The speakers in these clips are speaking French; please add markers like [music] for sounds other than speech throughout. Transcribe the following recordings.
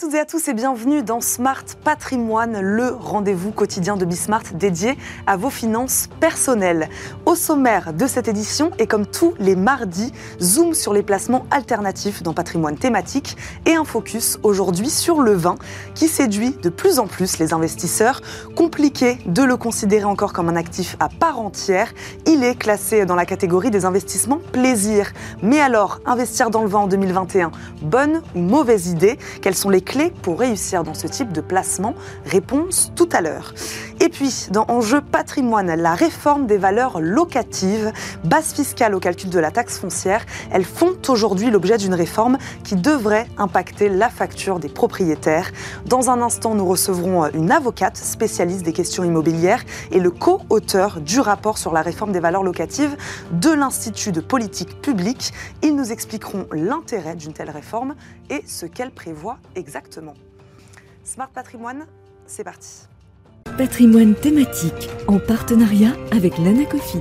toutes et à tous et bienvenue dans Smart Patrimoine, le rendez-vous quotidien de Bismart dédié à vos finances personnelles. Au sommaire de cette édition et comme tous les mardis, zoom sur les placements alternatifs dans patrimoine thématique et un focus aujourd'hui sur le vin qui séduit de plus en plus les investisseurs. Compliqué de le considérer encore comme un actif à part entière, il est classé dans la catégorie des investissements plaisir. Mais alors, investir dans le vin en 2021, bonne ou mauvaise idée? Quelles sont les clés pour réussir dans ce type de placement? Réponse tout à l'heure. Et puis, dans Enjeu patrimoine, la réforme des valeurs locatives, base fiscale au calcul de la taxe foncière, elles font aujourd'hui l'objet d'une réforme qui devrait impacter la facture des propriétaires. Dans un instant, nous recevrons une avocate spécialiste des questions immobilières et le co-auteur du rapport sur la réforme des valeurs locatives de l'Institut de politique publique. Ils nous expliqueront l'intérêt d'une telle réforme et ce qu'elle prévoit exactement. Smart Patrimoine, c'est parti. Patrimoine thématique en partenariat avec l'Anacofi.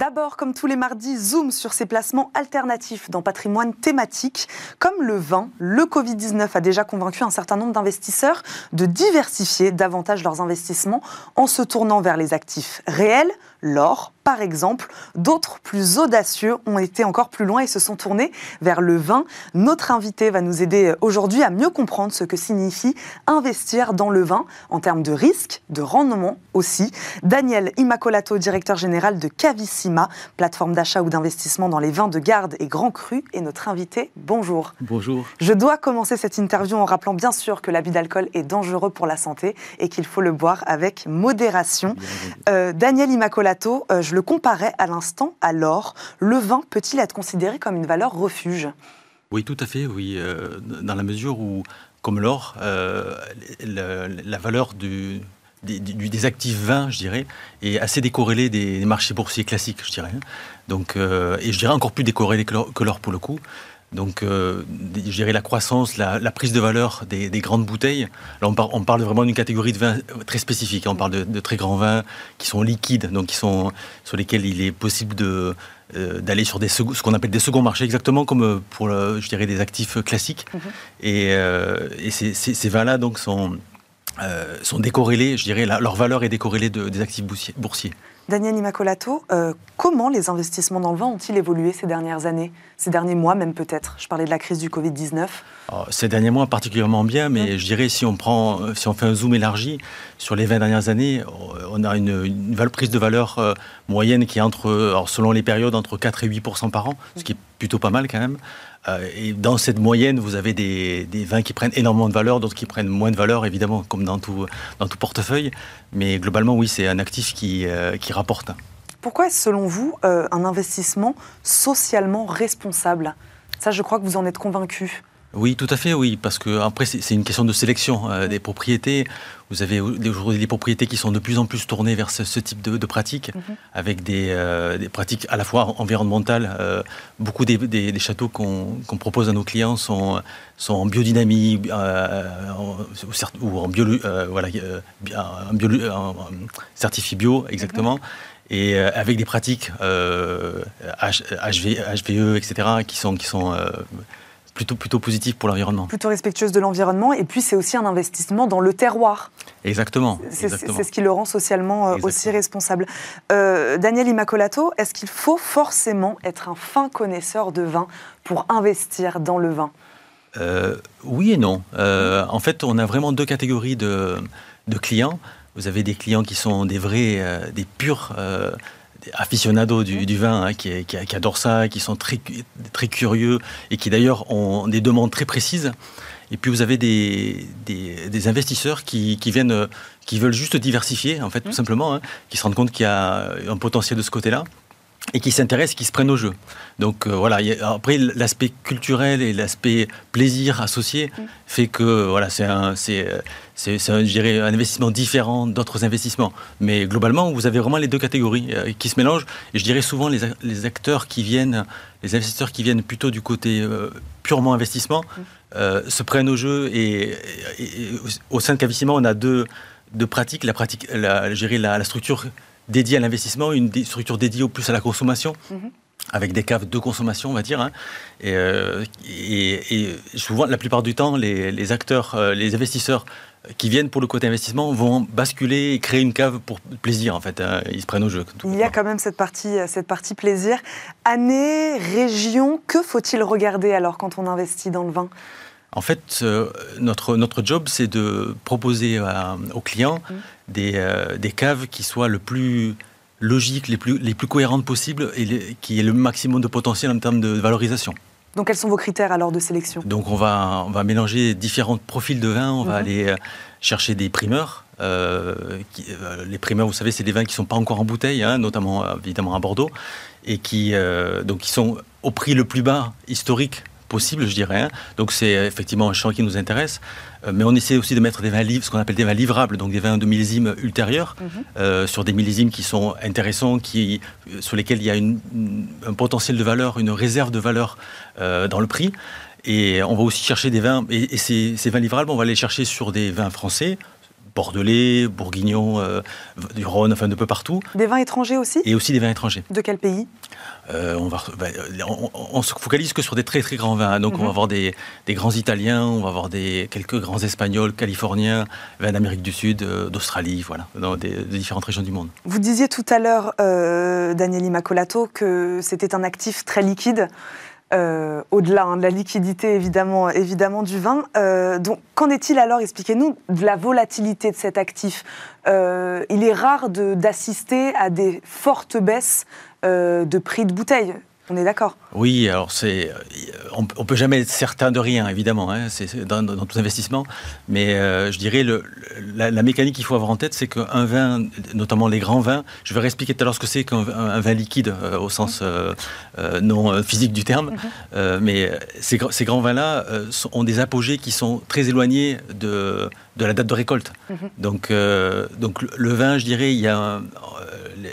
D'abord, comme tous les mardis, zoom sur ces placements alternatifs dans patrimoine thématique. Comme le vin, le Covid-19 a déjà convaincu un certain nombre d'investisseurs de diversifier davantage leurs investissements en se tournant vers les actifs réels, l'or, par exemple. D'autres, plus audacieux, ont été encore plus loin et se sont tournés vers le vin. Notre invité va nous aider aujourd'hui à mieux comprendre ce que signifie investir dans le vin en termes de risque, de rendement aussi. Daniel Immacolato, directeur général de Cavissima, plateforme d'achat ou d'investissement dans les vins de garde et grands crus, est notre invité. Bonjour. Bonjour. Je dois commencer cette interview en rappelant bien sûr que l'abus d'alcool est dangereux pour la santé et qu'il faut le boire avec modération. Euh, Daniel Euh, je le comparais à l'instant à l'or. Le vin peut-il être considéré comme une valeur refuge? Oui, tout à fait, oui. Euh, dans la mesure où, comme l'or, euh, la, valeur des, actifs vins, je dirais, est assez décorrélée des, marchés boursiers classiques, je dirais. Donc, et je dirais encore plus décorrélée que l'or pour le coup. Donc, euh, je dirais la croissance, la, la prise de valeur des, des, grandes bouteilles. Là, on, par, on parle vraiment d'une catégorie de vins très spécifique. On parle de, de, très grands vins qui sont liquides, donc qui sont sur lesquels il est possible de euh, d'aller sur des ce qu'on appelle des seconds marchés, exactement comme pour, le, je dirais, des actifs classiques. -hmm. Et, euh, et ces, ces, ces vins-là donc sont euh, sont décorrélés, je dirais, la, leur valeur est décorrélée de, des actifs boursiers. Daniel Immacolato, euh, comment les investissements dans le vin ont-ils évolué ces dernières années, ces derniers mois même peut-être? Je parlais de la crise du Covid-19. Ces derniers mois particulièrement bien, mais mmh. je dirais si on, prend, si on fait un zoom élargi, sur les 20 dernières années, on a une, une prise de valeur euh, moyenne qui est entre, alors selon les périodes, entre 4 et 8% par an, ce qui est plutôt pas mal quand même. Euh, et dans cette moyenne, vous avez des, vins qui prennent énormément de valeur, d'autres qui prennent moins de valeur, évidemment, comme dans tout, portefeuille. Mais globalement, oui, c'est un actif qui, euh, rapporte. Pourquoi est-ce, selon vous, euh, un investissement socialement responsable? Ça, je crois que vous en êtes convaincu. Oui, tout à fait, oui, parce que après c'est une question de sélection euh, des propriétés. Vous avez aujourd'hui des propriétés qui sont de plus en plus tournées vers ce, ce type de, de pratiques, mm -hmm. avec des, euh, des, pratiques à la fois environnementales. Euh, beaucoup des, des, des châteaux qu'on qu propose à nos clients sont, sont en biodynamie ou en bio, voilà, en bio, en certifié bio, exactement. Mm -hmm. Et avec des pratiques HV, HVE, etc., qui sont, qui sont plutôt, plutôt positif pour l'environnement. Plutôt respectueuse de l'environnement. Et puis, c'est aussi un investissement dans le terroir. Exactement. C'est ce qui le rend socialement euh, aussi responsable. Euh, Daniel Immacolato, est-ce qu'il faut forcément être un fin connaisseur de vin pour investir dans le vin? Euh, Oui et non. Euh, en fait, on a vraiment deux catégories de, de, clients. Vous avez des clients qui sont des vrais, euh, des purs aficionados du, du vin hein, qui, qui, qui, adorent ça, qui sont très, très curieux et qui d'ailleurs ont des demandes très précises. Et puis vous avez des, des, des investisseurs qui, qui, viennent, qui veulent juste diversifier, en fait, tout mmh. simplement, hein, qui se rendent compte qu'il y a un potentiel de ce côté-là et qui s'intéressent, qui se prennent au jeu. Donc euh, voilà, a, après l'aspect culturel et l'aspect plaisir associé mmh. fait que voilà, c'est un, c'est, c'est, un, un investissement différent d'autres investissements. Mais globalement, vous avez vraiment les deux catégories euh, qui se mélangent. Et je dirais souvent les, les, acteurs qui viennent, les investisseurs qui viennent plutôt du côté euh, purement investissement, mmh. euh, se prennent au jeu. Et, et, et, au sein de Cavissima, on a deux, deux pratiques. La pratique, la, je dirais la, la structure dédiée à l'investissement, une structure dédiée au plus à la consommation. Mmh. avec des caves de consommation, on va dire. Hein. Euh, et, et, souvent, la plupart du temps, les, acteurs, euh, les investisseurs qui viennent pour le côté investissement vont basculer et créer une cave pour plaisir, en fait. Hein. Ils se prennent au jeu. Il y a quand même cette partie, euh, cette partie plaisir. Année, région, que faut-il regarder alors quand on investit dans le vin? En fait, notre, notre job, c'est de proposer aux clients mmh. des, des, caves qui soient le plus logiques, les plus, les plus cohérentes possibles et qui aient le maximum de potentiel en termes de valorisation. Donc quels sont vos critères alors de sélection? Donc on va, on va mélanger différents profils de vins, on va mhm. aller euh, chercher des primeurs. Euh, euh, les primeurs, vous savez, c'est des vins qui ne sont pas encore en bouteille, hein, notamment évidemment à Bordeaux, et qui, donc, qui sont au prix le plus bas historique possible, je dirais. Hein. Donc c'est effectivement un champ qui nous intéresse. Euh, mais on essaie aussi de mettre des vins livres, ce qu'on appelle des vins livrables, donc des vins de millésime ultérieurs, mhm. euh, sur des millésimes qui sont intéressants, qui, euh, sur lesquels il y a un potentiel de valeur, une réserve de valeur dans le prix. Et on va aussi chercher des vins, et, ces, ces, vins livrables, on va les chercher sur des vins français, bordelais, bourguignon, du Rhône, enfin de peu partout. Des vins étrangers aussi Et aussi des vins étrangers. De quel pays euh, on, va, bah, on, se focalise que sur des très très grands vins. Donc on va mhm. avoir des, grands Italiens, on va avoir des, quelques grands Espagnols, Californiens, vins d'Amérique du Sud, euh, d'Australie, voilà, dans des, différentes régions du monde. Vous disiez tout à l'heure, euh, Daniel Immacolato, que c'était un actif très liquide. Euh, au-delà hein, de la liquidité évidemment, évidemment du vin. donc, qu'en est-il alors, expliquez-nous, de la volatilité de cet actif Il est rare d'assister à des fortes baisses euh, de prix de bouteille. On est d'accord Oui, alors c'est, on, ne peut jamais être certain de rien, évidemment, hein, c'est dans, tout investissement. Mais euh, je dirais le, la, mécanique qu'il faut avoir en tête, c'est qu'un vin, notamment les grands vins, je vais réexpliquer tout à l'heure ce que c'est qu'un vin liquide euh, au sens non physique du terme. Mhm. mais ces, ces grands vins-là ont des apogées qui sont très éloignés de, de la date de récolte. Mhm. Donc, donc le, vin, je dirais, il y a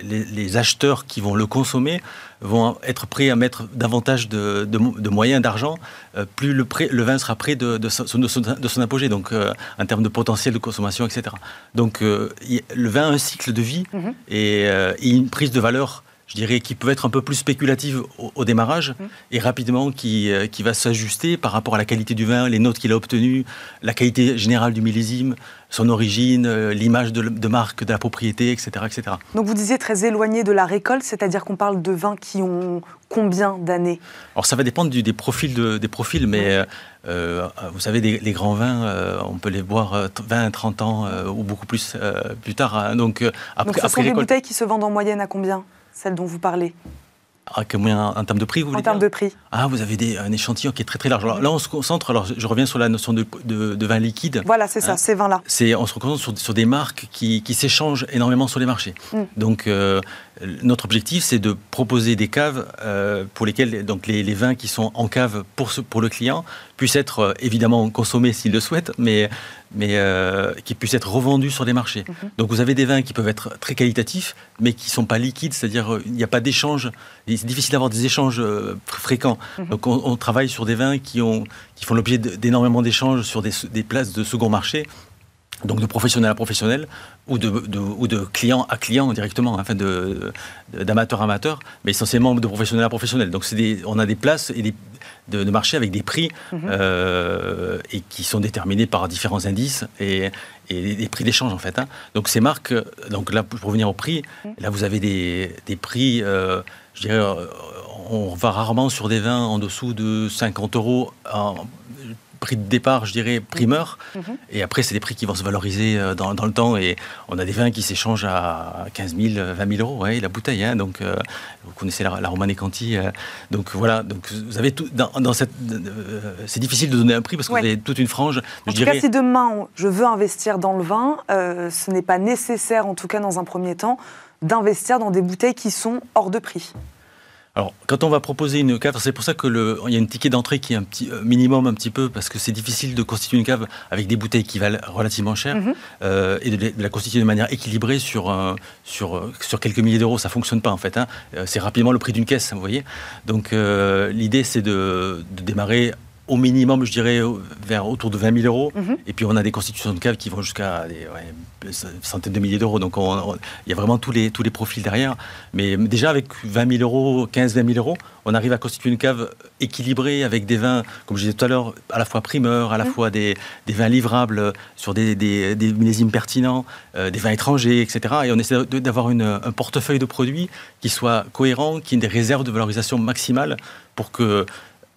les, acheteurs qui vont le consommer vont être prêts à mettre davantage de, moyens d'argent, euh, plus le, le, vin sera prêt de, son, de son, apogée, donc euh, en termes de potentiel de consommation, etc. Donc euh, le vin a un cycle de vie mhm. et, une prise de valeur je dirais, qui peut être un peu plus spéculative au, démarrage mhm. et rapidement qui, qui va s'ajuster par rapport à la qualité du vin, les notes qu'il a obtenues, la qualité générale du millésime, son origine, euh, l'image de, marque, de la propriété, etc., etc. Donc vous disiez très éloigné de la récolte, c'est-à-dire qu'on parle de vins qui ont combien d'années? Alors ça va dépendre des, profils des profils, mais euh, euh, vous savez, les, grands vins, on peut les boire 20, 30 ans ou beaucoup plus plus tard. Hein. donc, après, donc ce sont des bouteilles qui se vendent en moyenne à combien? Celles dont vous parlez ah, en termes de prix, vous voulez En termes de prix. Ah, vous avez des, un échantillon qui est très très large. là, on se concentre, alors je reviens sur la notion de, de, vin liquide. Voilà, c'est ça, hein. ces vins-là. On se concentre sur, sur, des marques qui, qui s'échangent énormément sur les marchés. Mm. Donc, euh, notre objectif, c'est de proposer des caves euh, pour lesquelles donc les, vins qui sont en cave pour, pour le client puissent être euh, évidemment consommés s'il le souhaite, mais, mais euh, qui puissent être revendus sur les marchés. Mhm. Donc vous avez des vins qui peuvent être très qualitatifs, mais qui ne sont pas liquides, c'est-à-dire il n'y a pas d'échange. C'est difficile d'avoir des échanges fréquents. Mhm. Donc on, travaille sur des vins qui, ont, qui font l'objet d'énormément d'échanges sur des, des places de second marché donc de professionnel à professionnel ou de, ou de client à client directement, enfin de, d'amateur à amateur, mais essentiellement de professionnel à professionnel. Donc on a des places et des, de, marché avec des prix mhm. euh, et qui sont déterminés par différents indices et, et des prix d'échange en fait. Hein. Donc ces marques, donc là pour revenir au prix, mhm. là vous avez des, des prix, euh, je dirais, on va rarement sur des vins en dessous de 50 euros en, prix de départ, je dirais, primeur. Mhm. Et après, c'est des prix qui vont se valoriser euh, dans, le temps. Et on a des vins qui s'échangent à 15 000, 20 000 euros, ouais, la bouteille. Hein. donc, euh, vous connaissez la, la Romane Conti. Euh. donc, voilà. Donc, vous avez tout. Dans, cette, c'est difficile de donner un prix parce que vous avez toute une frange. En tout cas, si demain, je veux investir dans le vin, ce n'est pas nécessaire, en tout cas dans un premier temps, d'investir dans des bouteilles qui sont hors de prix. Alors, quand on va proposer une cave, c'est pour ça qu'il y a une ticket d'entrée qui est un petit euh, minimum un petit peu, parce que c'est difficile de constituer une cave avec des bouteilles qui valent relativement cher mhm. euh, et de, la constituer de manière équilibrée sur, sur, sur quelques milliers d'euros. Ça fonctionne pas en fait. Hein. Euh, c'est rapidement le prix d'une caisse, vous voyez. Donc, l'idée, c'est de, démarrer au minimum, je dirais, vers autour de 20 000 euros. Mhm. Et puis, on a des constitutions de caves qui vont jusqu'à des ouais, centaines de milliers d'euros. Donc, on- on- il y a vraiment tous les, tous les profils derrière. Mais déjà, avec 20 000 euros, 15-20 000 euros, on arrive à constituer une cave équilibrée avec des vins, comme je disais tout à l'heure, à la fois primeurs, à la Mhm. fois des, des vins livrables sur des, des, des millésimes pertinents, euh, des vins étrangers, etc. Et on essaie d'avoir un portefeuille de produits qui soit cohérent, qui ait des réserves de valorisation maximale pour que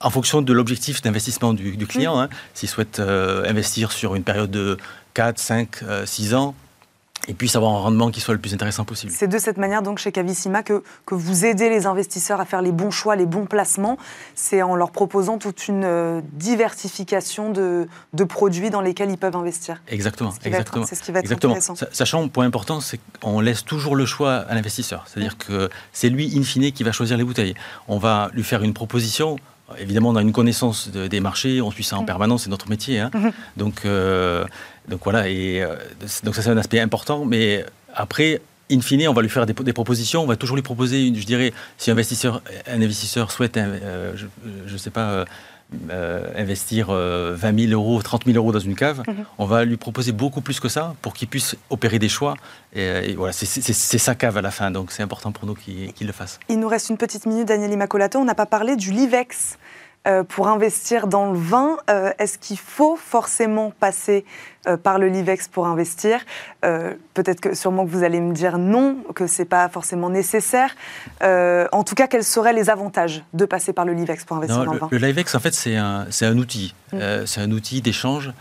en fonction de l'objectif d'investissement du, du client, hein, s'il souhaite euh, investir sur une période de 4, 5, euh, 6 ans, il puisse avoir un rendement qui soit le plus intéressant possible. C'est de cette manière donc chez Cavissima que, que vous aidez les investisseurs à faire les bons choix, les bons placements. C'est en leur proposant toute une euh, diversification de, de produits dans lesquels ils peuvent investir. Exactement, C'est ce qui va être- exactement. C'est ce qui va être Exactement. intéressant. Sa- Sachant, point important, c'est qu'on laisse toujours le choix à l'investisseur. C'est-à-dire que c'est lui, in fine, qui va choisir les bouteilles. On va lui faire une proposition. Évidemment, on a une connaissance de- des marchés, on suit ça en Mhm. permanence, c'est notre métier. hein. Mhm. Donc, euh, donc voilà, et euh, donc ça c'est un aspect important. Mais après, in fine, on va lui faire des, des propositions. On va toujours lui proposer, une- je dirais, si un investisseur, un investisseur souhaite, euh, je ne sais pas. Euh, investir euh, 20 000 euros, 30 000 euros dans une cave, Mhm. on va lui proposer beaucoup plus que ça pour qu'il puisse opérer des choix. Et, et voilà, c'est- sa cave à la fin, donc c'est important pour nous qu'il le fasse. Il nous reste une petite minute, Daniel Immacolato. On n'a pas parlé du Livex. Euh, pour investir dans le vin, euh, est-ce qu'il faut forcément passer euh, par le Livex pour investir? Peut-être que sûrement que vous allez me dire non, que c'est pas forcément nécessaire. En tout cas, quels seraient les avantages de passer par le Livex pour investir Non, dans le, le, vin? le LiveX, en fait, c'est un, un outil. Mm. Euh, c'est un outil d'échange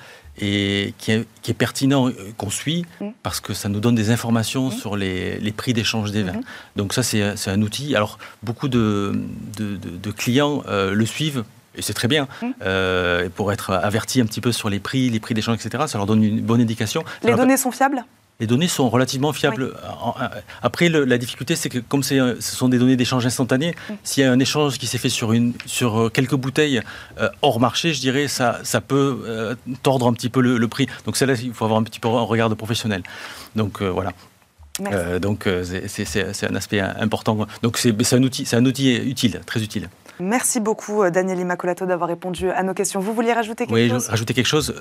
et qui est, qui est pertinent, euh, qu'on suit, Mm. parce que ça nous donne des informations Mm. sur les, les prix d'échange des vins. Mhm. Donc ça, c'est un outil. Alors, beaucoup de, de, de- de clients euh, le suivent. Et c'est très bien, Mm. euh, pour être avertis un petit peu sur les prix, les prix d'échange, etc. Ça leur donne une bonne indication. Ça Les données sont fiables? Les données sont relativement fiables. Après, le- la difficulté, c'est que comme ce sont des données d'échange instantané, s'il y a un échange qui s'est fait sur, une, sur euh, quelques bouteilles euh, hors marché, je dirais, ça, ça peut euh, tordre un petit peu le, le prix. Donc, celle-là, il faut avoir un petit peu un regard de professionnel. Donc, euh, voilà. Donc, c'est- un aspect important. Donc, c'est c'est un, outil- c'est un outil utile, très utile. Merci beaucoup, euh, Daniel Immacolato, d'avoir répondu à nos questions. Vous vouliez rajouter quelque Oui, chose? je- rajouter quelque chose.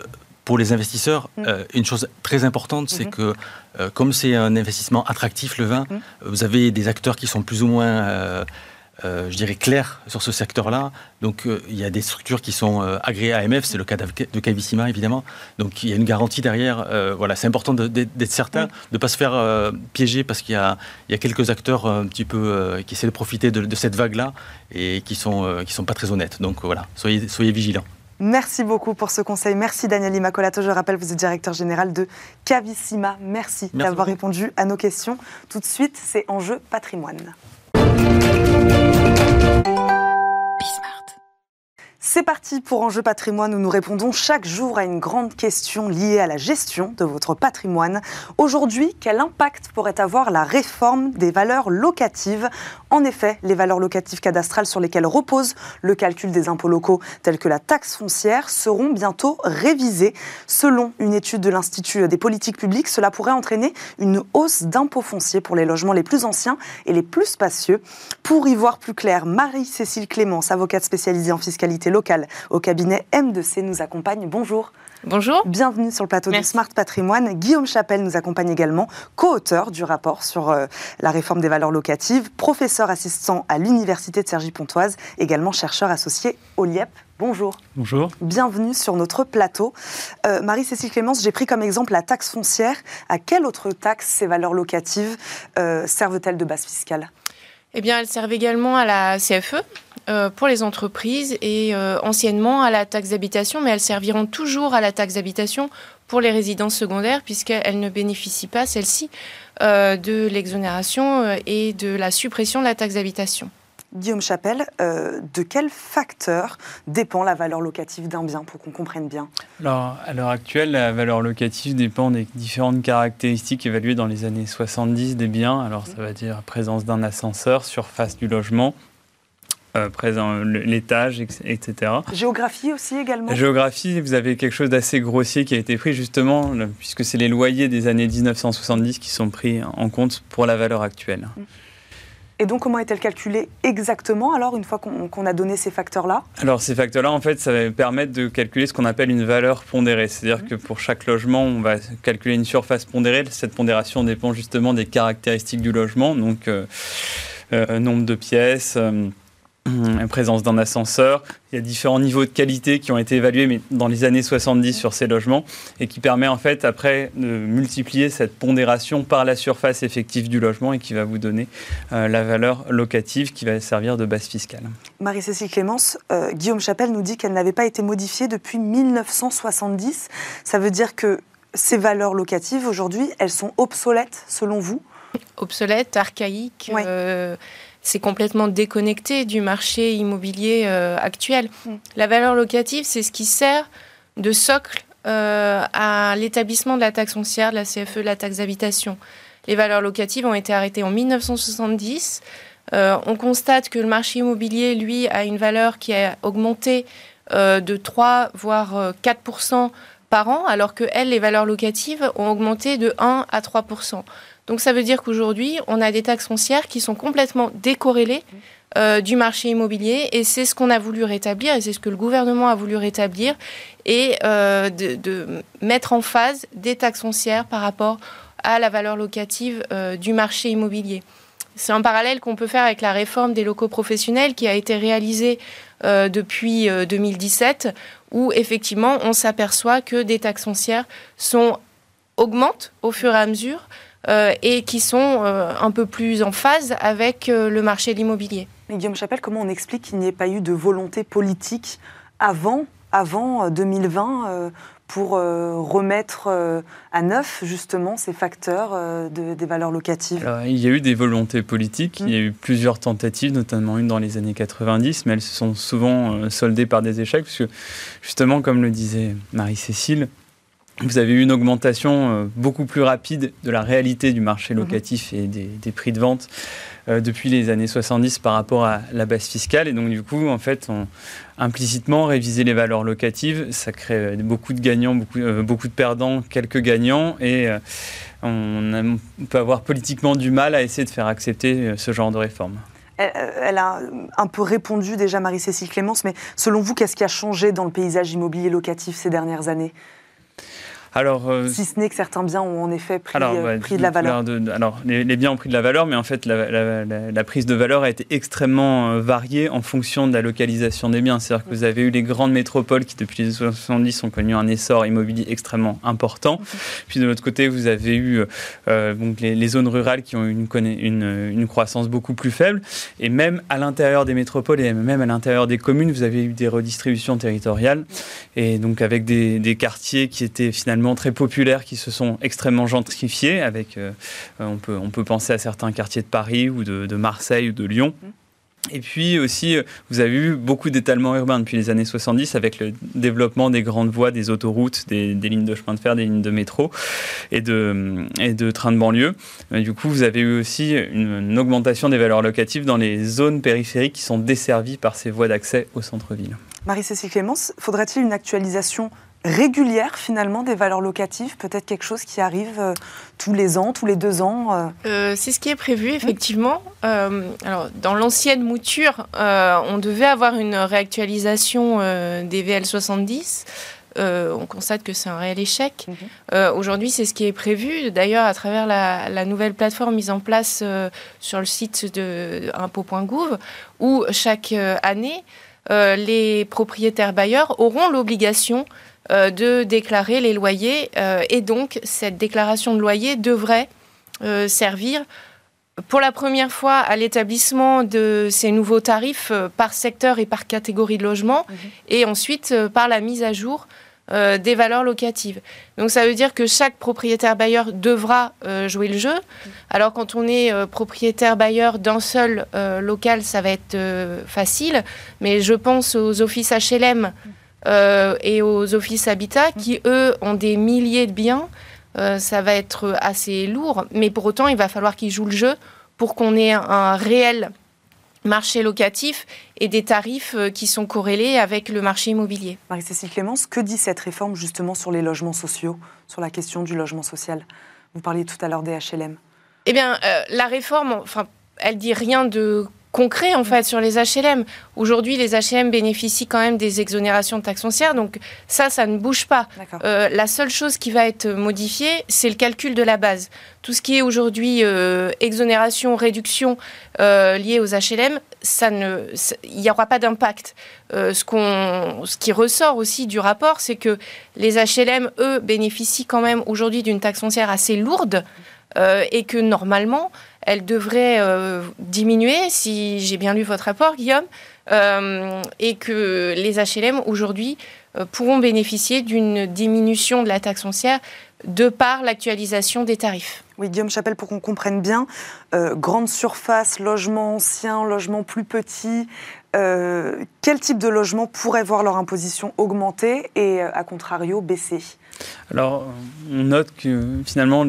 Pour les investisseurs, Mm. euh, une chose très importante, c'est Mhm. que euh, comme c'est un investissement attractif, le vin, Mm. vous avez des acteurs qui sont plus ou moins, euh, euh, je dirais, clairs sur ce secteur-là. Donc euh, il y a des structures qui sont euh, agréées AMF, c'est le cas de Cavissima, évidemment. Donc il y a une garantie derrière. Voilà, c'est important d'être certain, de ne pas se faire piéger parce qu'il y a, il y a quelques acteurs un petit peu qui essaient de profiter de, de cette vague-là et qui sont, euh, qui sont pas très honnêtes. Donc voilà, soyez, soyez vigilants. Merci beaucoup pour ce conseil. Merci Daniel Immacolato. Je rappelle, vous êtes directeur général de Cavissima. Merci, Merci d'avoir répondu à nos questions. Tout de suite, c'est Enjeu patrimoine. C'est parti pour Enjeu patrimoine où nous répondons chaque jour à une grande question liée à la gestion de votre patrimoine. Aujourd'hui, quel impact pourrait avoir la réforme des valeurs locatives? En effet, les valeurs locatives cadastrales sur lesquelles repose le calcul des impôts locaux, tels que la taxe foncière, seront bientôt révisées. Selon une étude de l'Institut des politiques publiques, cela pourrait entraîner une hausse d'impôts fonciers pour les logements les plus anciens et les plus spacieux. Pour y voir plus clair, Marie-Cécile Clémence, avocate spécialisée en fiscalité locale au cabinet M2C, nous accompagne. Bonjour. Bonjour. Bienvenue sur le plateau Merci. de Smart Patrimoine. Guillaume Chapelle nous accompagne également, co-auteur du rapport sur euh, la réforme des valeurs locatives, professeur assistant à l'Université de Cergy-Pontoise, également chercheur associé au LIEP. Bonjour. Bonjour. Bienvenue sur notre plateau. Euh, Marie-Cécile Clémence, j'ai pris comme exemple la taxe foncière. À quelle autre taxe ces valeurs locatives euh, servent-elles de base fiscale? Eh bien, elles servent également à la CFE euh, pour les entreprises et euh, anciennement à la taxe d'habitation, mais elles serviront toujours à la taxe d'habitation pour les résidences secondaires puisqu'elles ne bénéficient pas, celles-ci, euh, de l'exonération et de la suppression de la taxe d'habitation. Guillaume Chapelle, euh, de quel facteur dépend la valeur locative d'un bien pour qu'on comprenne bien Alors, à l'heure actuelle, la valeur locative dépend des différentes caractéristiques évaluées dans les années 70 des biens. Alors, ça va dire présence d'un ascenseur, surface du logement, euh, présent l'étage, etc. Géographie aussi également? La géographie, vous avez quelque chose d'assez grossier qui a été pris justement, puisque c'est les loyers des années 1970 qui sont pris en compte pour la valeur actuelle. Mm. Et donc, comment est-elle calculée exactement, alors, une fois qu'on a donné ces facteurs-là? Alors, ces facteurs-là, en fait, ça va permettre de calculer ce qu'on appelle une valeur pondérée. C'est-à-dire mmh. que pour chaque logement, on va calculer une surface pondérée. Cette pondération dépend justement des caractéristiques du logement, donc euh, euh, nombre de pièces. Euh, présence d'un ascenseur. Il y a différents niveaux de qualité qui ont été évalués mais dans les années 70 sur ces logements et qui permet en fait après de multiplier cette pondération par la surface effective du logement et qui va vous donner euh, la valeur locative qui va servir de base fiscale. Marie-Cécile Clémence, euh, Guillaume Chapelle nous dit qu'elle n'avait pas été modifiée depuis 1970. Ça veut dire que ces valeurs locatives aujourd'hui, elles sont obsolètes selon vous? Obsolètes, archaïques. Euh, c'est complètement déconnecté du marché immobilier euh, actuel. Mm. La valeur locative, c'est ce qui sert de socle euh, à l'établissement de la taxe foncière, de la CFE, de la taxe d'habitation. Les valeurs locatives ont été arrêtées en 1970. Euh, on constate que le marché immobilier, lui, a une valeur qui a augmenté de 3 voire 4% par an, alors que elles, les valeurs locatives, ont augmenté de 1 à 3 donc ça veut dire qu'aujourd'hui, on a des taxes foncières qui sont complètement décorrélées euh, du marché immobilier et c'est ce qu'on a voulu rétablir et c'est ce que le gouvernement a voulu rétablir et euh, de, mettre en phase des taxes foncières par rapport à la valeur locative euh, du marché immobilier. C'est un parallèle qu'on peut faire avec la réforme des locaux professionnels qui a été réalisée depuis 2017 où effectivement on s'aperçoit que des taxes foncières augmentent au fur et à mesure euh, et qui sont euh, un peu plus en phase avec euh, le marché de l'immobilier. Guillaume Chapelle, comment on explique qu'il n'y ait pas eu de volonté politique avant, avant 2020 pour remettre à neuf justement ces facteurs des valeurs locatives? Il y a eu des volontés politiques, il y a eu plusieurs tentatives, notamment une dans les années 90, mais elles se sont souvent soldées par des échecs, parce que justement, comme le disait Marie-Cécile, vous avez eu une augmentation euh, beaucoup plus rapide de la réalité du marché mhm. locatif et des, prix de vente euh, depuis les années 70 par rapport à la base fiscale. Et donc, du coup, en fait, on, implicitement, réviser les valeurs locatives, ça crée beaucoup de gagnants, beaucoup, euh, beaucoup de perdants, quelques gagnants. Et on, peut avoir politiquement du mal à essayer de faire accepter ce genre de réforme. Elle, a un peu répondu déjà, Marie-Cécile Clémence, mais selon vous, qu'est-ce qui a changé dans le paysage immobilier locatif ces dernières années? Alors, euh, si ce n'est que certains biens ont en effet pris, euh, de la valeur. alors, les, biens ont pris de la valeur, mais en fait, la, prise de valeur a été extrêmement euh, variée en fonction de la localisation des biens. C'est-à-dire que vous avez eu les grandes métropoles qui, depuis les années 70, ont connu un essor immobilier extrêmement important. Puis de l'autre côté, vous avez eu donc les, zones rurales qui ont eu une, une, une, croissance beaucoup plus faible. Et même à l'intérieur des métropoles et même à l'intérieur des communes, vous avez eu des redistributions territoriales. Et donc, avec des, des quartiers qui étaient finalement très populaires qui se sont extrêmement gentrifiés. Avec, euh, on, peut, on peut penser à certains quartiers de Paris ou de, Marseille ou de Lyon. Mmh. Et puis aussi, euh, vous avez eu beaucoup d'étalement urbain depuis les années 70 avec le développement des grandes voies, des autoroutes, des, lignes de chemin de fer, des lignes de métro et de, et de trains de banlieue. du coup, vous avez eu aussi une, augmentation des valeurs locatives dans les zones périphériques qui sont desservies par ces voies d'accès au centre-ville. Marie-Cécile Clémence, faudrait-il une actualisation régulière finalement des valeurs locatives, peut-être quelque chose qui arrive euh, tous les ans, tous les deux ans euh. Euh, C'est ce qui est prévu effectivement. alors, dans l'ancienne mouture, on devait avoir une réactualisation des VL70. on constate que c'est un réel échec. Mhm. Aujourd'hui, c'est ce qui est prévu. D'ailleurs, à travers la, la, nouvelle plateforme mise en place sur le site de impôt.gouv, où chaque année, les propriétaires bailleurs auront l'obligation de déclarer les loyers. Euh, et donc, cette déclaration de loyer devrait euh, servir pour la première fois à l'établissement de ces nouveaux tarifs par secteur et par catégorie de logement, mhm. et ensuite par la mise à jour des valeurs locatives. Donc ça veut dire que chaque propriétaire bailleur devra jouer le jeu. Alors quand on est propriétaire bailleur d'un seul local, ça va être facile, mais je pense aux offices HLM. Mhm. Euh, et aux offices habitat qui, eux, ont des milliers de biens. Euh, ça va être assez lourd, mais pour autant, il va falloir qu'ils jouent le jeu pour qu'on ait un réel marché locatif et des tarifs euh, qui sont corrélés avec le marché immobilier. Marie-Cécile Clémence, que dit cette réforme justement sur les logements sociaux, sur la question du logement social? Vous parliez tout à l'heure des HLM. Eh bien, la réforme, enfin, elle dit rien de concret en fait sur les HLM. Aujourd'hui, les HLM bénéficient quand même des exonérations de taxes foncières, donc ça, ça ne bouge pas. Euh, la seule chose qui va être modifiée, c'est le calcul de la base. Tout ce qui est aujourd'hui euh, exonération, réduction euh, liée aux HLM, ça ne, il n'y aura pas d'impact. ce, qu'on, ce qui ressort aussi du rapport, c'est que les HLM, eux, bénéficient quand même aujourd'hui d'une taxe foncière assez lourde. et que normalement, elle devrait euh, diminuer, si j'ai bien lu votre rapport, Guillaume, euh, et que les HLM aujourd'hui euh, pourront bénéficier d'une diminution de la taxe foncière de par l'actualisation des tarifs. Oui, Guillaume Chapelle, pour qu'on comprenne bien, grande surface, logement ancien, logement plus petit, quel type de logement pourrait voir leur imposition augmenter et, à contrario, baisser? Alors, on note que finalement,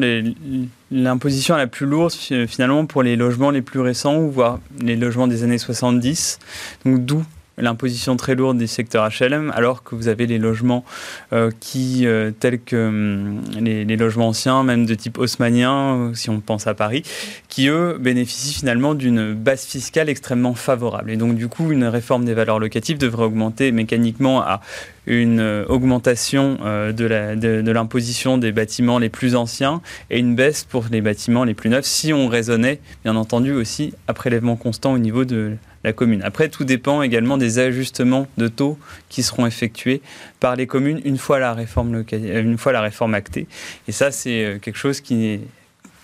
l'imposition la plus lourde, finalement, pour les logements les plus récents, voire les logements des années 70, donc d'où l'imposition très lourde des secteurs HLM, alors que vous avez les logements euh, qui, euh, tels que hum, les, logements anciens, même de type haussmanien, si on pense à Paris, qui eux bénéficient finalement d'une base fiscale extrêmement favorable. Et donc du coup, une réforme des valeurs locatives devrait augmenter mécaniquement à une euh, augmentation de l'imposition des bâtiments les plus anciens et une baisse pour les bâtiments les plus neufs, si on raisonnait, bien entendu, aussi à prélèvement constant au niveau de la commune. Après, tout dépend également des ajustements de taux qui seront effectués par les communes une fois la réforme, une fois la réforme actée. Et ça, c'est euh, quelque chose qui est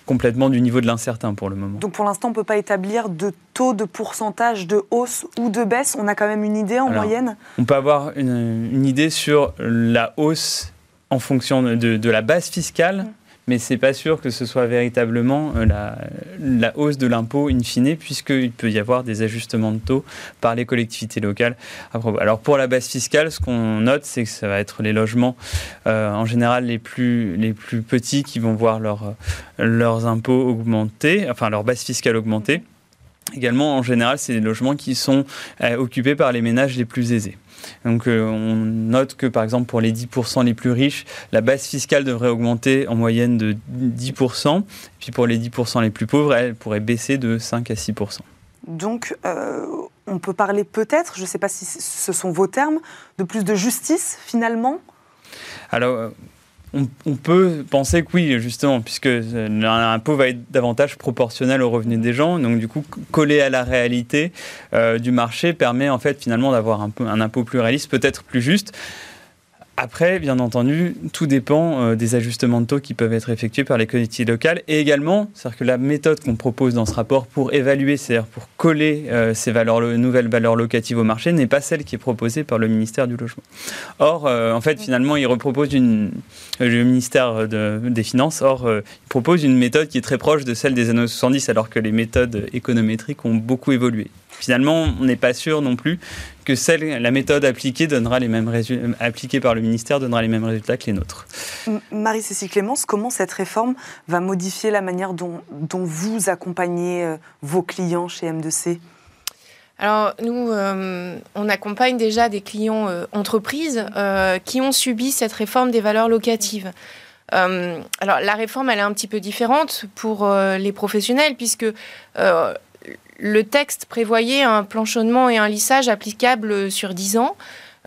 complètement du niveau de l'incertain pour le moment. Donc pour l'instant, on ne peut pas établir de taux de pourcentage de hausse ou de baisse. On a quand même une idée en moyenne On peut avoir une, idée sur la hausse en fonction de, la base fiscale. Mmh mais c'est pas sûr que ce soit véritablement euh, la, hausse de l'impôt in fine, puisqu'il peut y avoir des ajustements de taux par les collectivités locales. Alors pour la base fiscale, ce qu'on note, c'est que ça va être les logements euh, en général les plus, les plus petits qui vont voir leur, leurs impôts augmenter, enfin leur base fiscale augmenter. Également, en général, c'est des logements qui sont euh, occupés par les ménages les plus aisés. Donc euh, on note que par exemple pour les 10% les plus riches, la base fiscale devrait augmenter en moyenne de 10%, puis pour les 10% les plus pauvres, elle pourrait baisser de 5 à 6%. Donc euh, on peut parler peut-être, je ne sais pas si ce sont vos termes, de plus de justice finalement? Alors on, peut penser que oui, justement, puisque l'impôt va être davantage proportionnel aux revenus des gens. Donc, du coup, coller à la réalité euh, du marché permet en fait finalement d'avoir un impôt plus réaliste, peut-être plus juste. Après, bien entendu, tout dépend euh, des ajustements de taux qui peuvent être effectués par les collectivités locales. Et également, c'est-à-dire que la méthode qu'on propose dans ce rapport pour évaluer, c'est-à-dire pour coller euh, ces valeurs, nouvelles valeurs locatives au marché, n'est pas celle qui est proposée par le ministère du Logement. Or, euh, en fait, finalement, il repropose une, le ministère des Finances, or, il propose une méthode qui est très proche de celle des années 70, alors que les méthodes économétriques ont beaucoup évolué. Finalement, on n'est pas sûr non plus que celle, la méthode appliquée, donnera les mêmes appliquée par le ministère donnera les mêmes résultats que les nôtres. Marie-Cécile Clémence, comment cette réforme va modifier la manière dont, vous accompagnez euh, vos clients chez M2C alors nous, euh, on accompagne déjà des clients euh, entreprises qui ont subi cette réforme des valeurs locatives. alors la réforme, elle est un petit peu différente pour les professionnels puisque le texte prévoyait un planchonnement et un lissage applicables sur 10 ans.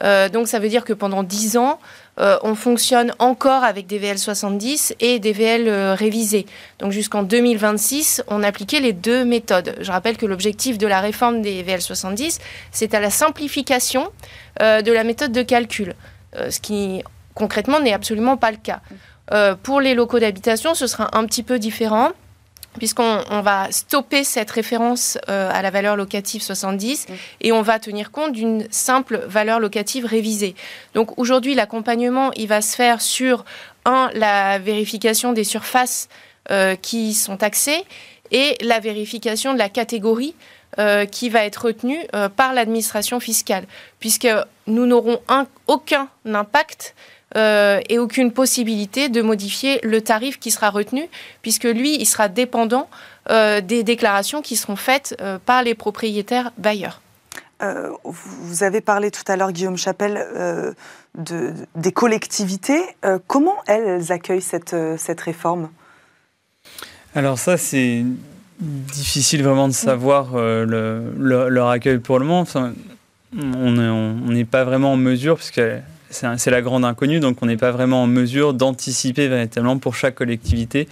Euh, donc ça veut dire que pendant 10 ans, euh, on fonctionne encore avec des VL 70 et des VL euh, révisés. Donc jusqu'en 2026, on appliquait les deux méthodes. Je rappelle que l'objectif de la réforme des VL 70, c'est à la simplification de la méthode de calcul, ce qui concrètement n'est absolument pas le cas. pour les locaux d'habitation, ce sera un petit peu différent puisqu'on va stopper cette référence euh, à la valeur locative 70 mm. et on va tenir compte d'une simple valeur locative révisée. Donc aujourd'hui, l'accompagnement, il va se faire sur, un, la vérification des surfaces euh, qui sont taxées et la vérification de la catégorie euh, qui va être retenue par l'administration fiscale, puisque nous n'aurons aucun impact euh, et aucune possibilité de modifier le tarif qui sera retenu, puisque lui, il sera dépendant euh, des déclarations qui seront faites euh, par les propriétaires bailleurs. vous avez parlé tout à l'heure, Guillaume Chapelle, de, des collectivités. comment elles, accueillent cette, cette réforme? Alors ça, c'est difficile vraiment de savoir le, leur accueil pour le moment. on n'est pas vraiment en mesure, puisque c'est la grande inconnue, donc on n'est pas vraiment en mesure d'anticiper véritablement pour chaque collectivité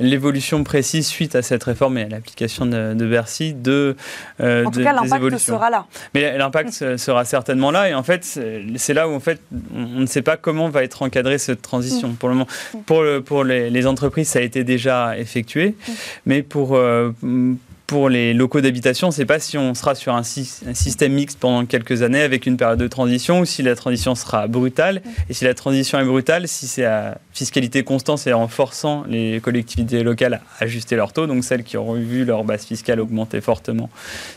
l'évolution précise suite à cette réforme et à l'application de, Bercy de euh, En tout cas, l'impact sera là. Mais l'impact sera certainement là et en fait, c'est là où en fait, on ne sait pas comment va être encadrée cette transition. Mm. Pour le moment, pour, le, pour les, les, entreprises, ça a été déjà effectué, mm. mais pour euh, pour les locaux d'habitation, sait pas si on sera sur un, système mixte pendant quelques années avec une période de transition ou si la transition sera brutale. Et si la transition est brutale, si c'est à fiscalité constante, c'est en forçant les collectivités locales à ajuster leur taux, donc celles qui auront vu leur base fiscale augmenter fortement,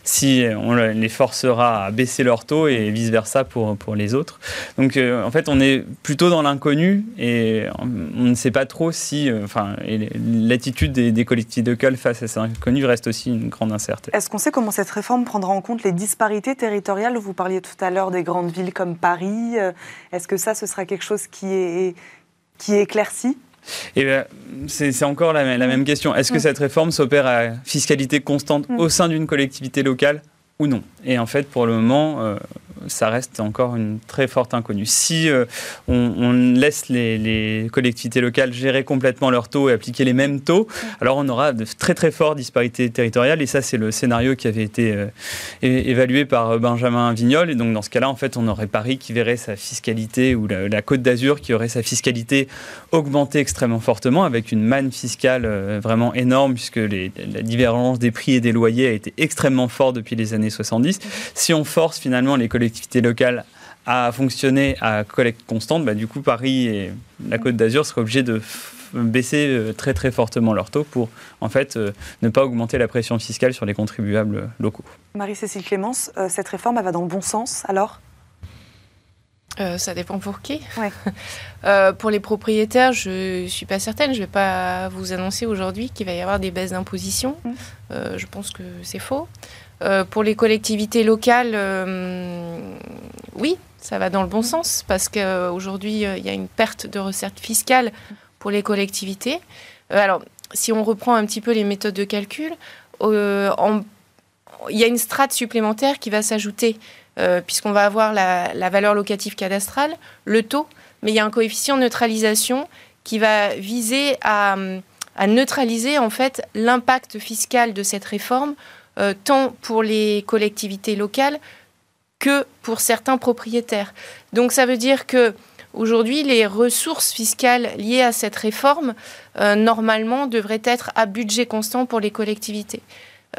si on les forcera à baisser leur taux et vice-versa pour, pour les autres. Donc euh, en fait, on est plutôt dans l'inconnu et on ne sait pas trop si, euh, enfin, l'attitude des, des collectivités locales face à cet inconnu reste aussi grande incertitude. Est-ce qu'on sait comment cette réforme prendra en compte les disparités territoriales Vous parliez tout à l'heure des grandes villes comme Paris. Euh, est-ce que ça, ce sera quelque chose qui est, qui est éclairci eh c'est encore la, même question. Est-ce que mm. cette réforme s'opère à fiscalité constante mm. au sein d'une collectivité locale ou non? Et en fait, pour le moment, euh, ça reste encore une très forte inconnue. Si euh, on, laisse les, collectivités locales gérer complètement leurs taux et appliquer les mêmes taux, alors on aura de très très fortes disparités territoriales. Et ça, c'est le scénario qui avait été euh, évalué par Benjamin Vignol. Et donc dans ce cas-là, en fait, on aurait Paris qui verrait sa fiscalité ou la, Côte d'Azur qui aurait sa fiscalité augmenter extrêmement fortement avec une manne fiscale euh, vraiment énorme puisque la divergence des prix et des loyers a été extrêmement forte depuis les années 70. Si on force finalement les collectivités collectivités locales à fonctionner à collecte constante, bah, du coup, Paris et la Côte d'Azur seraient obligés de baisser euh, très très fortement leur taux pour en fait euh, ne pas augmenter la pression fiscale sur les contribuables locaux. Marie-Cécile Clémence, euh, cette réforme elle va dans le bon sens alors? Ça dépend pour qui? [laughs] pour les propriétaires, je ne suis pas certaine. Je ne vais pas vous annoncer aujourd'hui qu'il va y avoir des baisses d'imposition. Mmh. je pense que c'est faux. Euh, pour les collectivités locales, euh, oui, ça va dans le bon sens parce qu'aujourd'hui, euh, il y a une perte de recettes fiscales pour les collectivités. alors, si on reprend un petit peu les méthodes de calcul, il y a une strate supplémentaire qui va s'ajouter puisqu'on va avoir la, valeur locative cadastrale, le taux, mais il y a un coefficient de neutralisation qui va viser à, à neutraliser en fait l'impact fiscal de cette réforme euh, tant pour les collectivités locales que pour certains propriétaires. Donc ça veut dire que aujourd'hui, les ressources fiscales liées à cette réforme, euh, normalement, devraient être à budget constant pour les collectivités.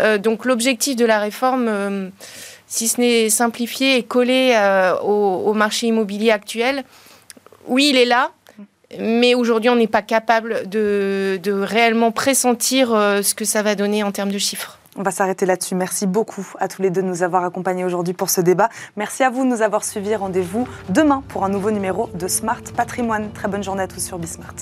Euh, donc l'objectif de la réforme, si ce n'est simplifié et collé au, marché immobilier actuel, oui, il est là, mais aujourd'hui, on n'est pas capable de, de réellement pressentir ce que ça va donner en termes de chiffres. On va s'arrêter là-dessus. Merci beaucoup à tous les deux de nous avoir accompagnés aujourd'hui pour ce débat. Merci à vous de nous avoir suivis. Rendez-vous demain pour un nouveau numéro de Smart Patrimoine. Très bonne journée à tous sur Bismart.